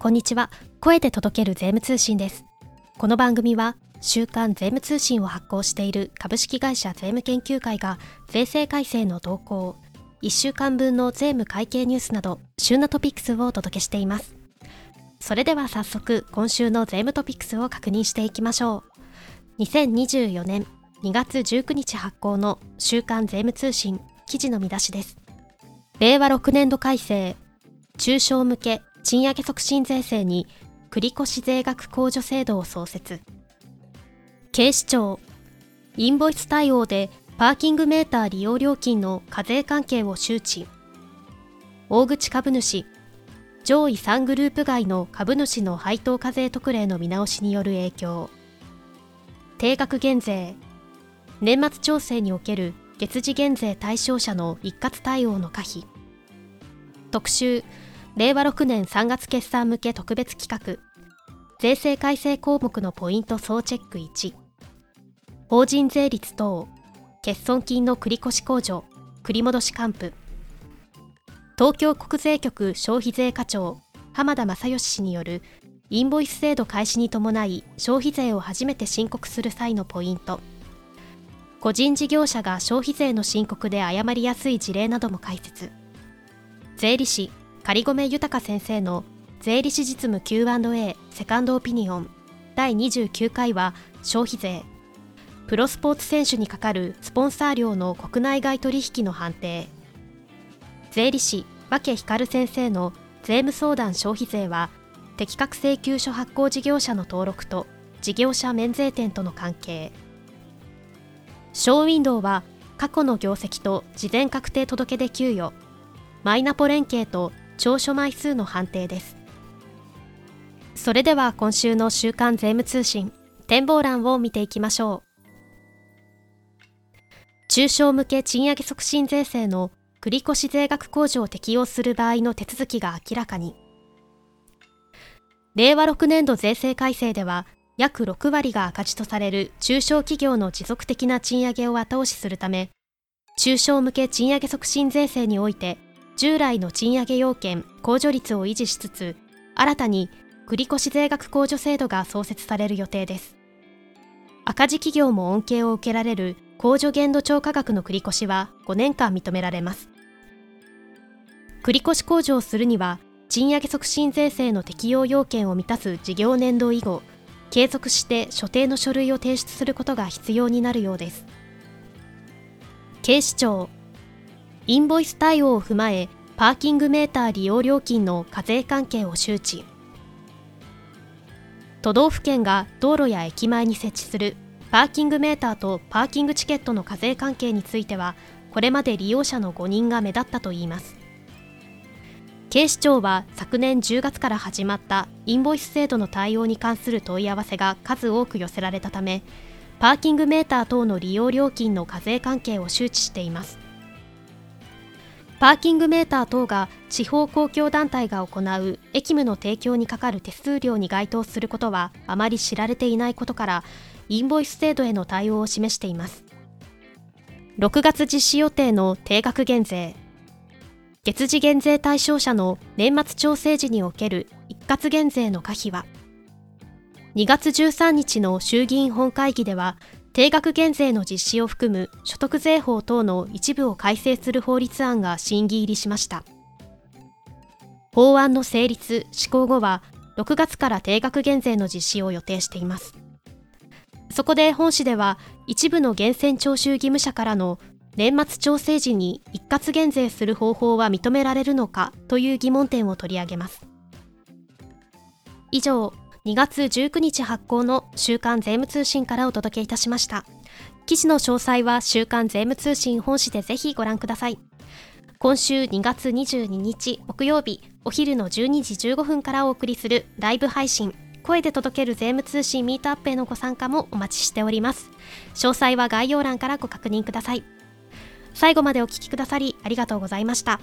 こんにちは。声で届ける税務通信です。この番組は週刊税務通信を発行している株式会社税務研究会が税制改正の動向1週間分の税務会計ニュースなど旬なトピックスをお届けしています。それでは早速今週の税務トピックスを確認していきましょう。2024年2月19日発行の週刊税務通信記事の見出しです。令和6年度改正中小向け賃上げ促進税制に繰越税額控除制度を創設。警視庁インボイス対応でパーキングメーター利用料金の課税関係を周知。大口株主上位3グループ外の株主の配当課税特例の見直しによる影響。定額減税年末調整における月次減税対象者の一括対応の可否。特集令和6年3月決算向け特別企画。税制改正項目のポイント総チェック1法人税率等欠損金の繰越控除繰戻し還付。東京国税局消費税課長浜田正義氏によるインボイス制度開始に伴い消費税を初めて申告する際のポイント。個人事業者が消費税の申告で誤りやすい事例なども解説。税理士仮込豊先生の税理士実務 Q&A セカンドオピニオン第29回は消費税。プロスポーツ選手にかかるスポンサー料の国内外取引の判定。税理士分光先生の税務相談消費税は適格請求書発行事業者の登録と事業者免税店との関係。ショーウィンドウは過去の業績と事前確定届で給与。マイナポ連携と長所枚数の判定です。それでは今週の週刊税務通信展望欄を見ていきましょう。中小向け賃上げ促進税制の繰越税額控除を適用する場合の手続きが明らかに。令和6年度税制改正では約6割が赤字とされる中小企業の持続的な賃上げを後押しするため中小向け賃上げ促進税制において従来の賃上げ要件控除率を維持しつつ新たに繰越税額控除制度が創設される予定です。赤字企業も恩恵を受けられる控除限度超価額の繰越は5年間認められます。繰越控除をするには賃上げ促進税制の適用要件を満たす事業年度以後継続して所定の書類を提出することが必要になるようです。警視庁インボイス対応を踏まえパーキングメーター利用料金の課税関係を周知。都道府県が道路や駅前に設置するパーキングメーターとパーキングチケットの課税関係についてはこれまで利用者の誤認が目立ったといいます。警視庁は昨年10月から始まったインボイス制度の対応に関する問い合わせが数多く寄せられたためパーキングメーター等の利用料金の課税関係を周知しています。パーキングメーター等が地方公共団体が行う駅務の提供にかかる手数料に該当することはあまり知られていないことからインボイス制度への対応を示しています。6月実施予定の定額減税。月次減税対象者の年末調整時における一括減税の可否は？2月13日の衆議院本会議では定額減税の実施を含む所得税法等の一部を改正する法律案が審議入りしました。法案の成立・施行後は6月から定額減税の実施を予定しています。そこで本市では一部の源泉徴収義務者からの年末調整時に一括減税する方法は認められるのかという疑問点を取り上げます。以上2月19日発行の週刊税務通信からお届けいたしました。記事の詳細は週刊税務通信本誌でぜひご覧ください。今週2月22日木曜日お昼の12時15分からお送りするライブ配信声で届ける税務通信ミートアップへのご参加もお待ちしております。詳細は概要欄からご確認ください。最後までお聴きくださりありがとうございました。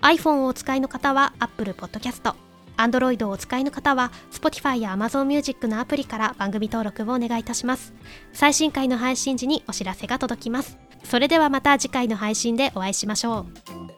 iPhone をお使いの方は Apple Podcast Android をお使いの方は Spotify や Amazon Music のアプリから番組登録をお願いいたします。最新回の配信時にお知らせが届きます。それではまた次回の配信でお会いしましょう。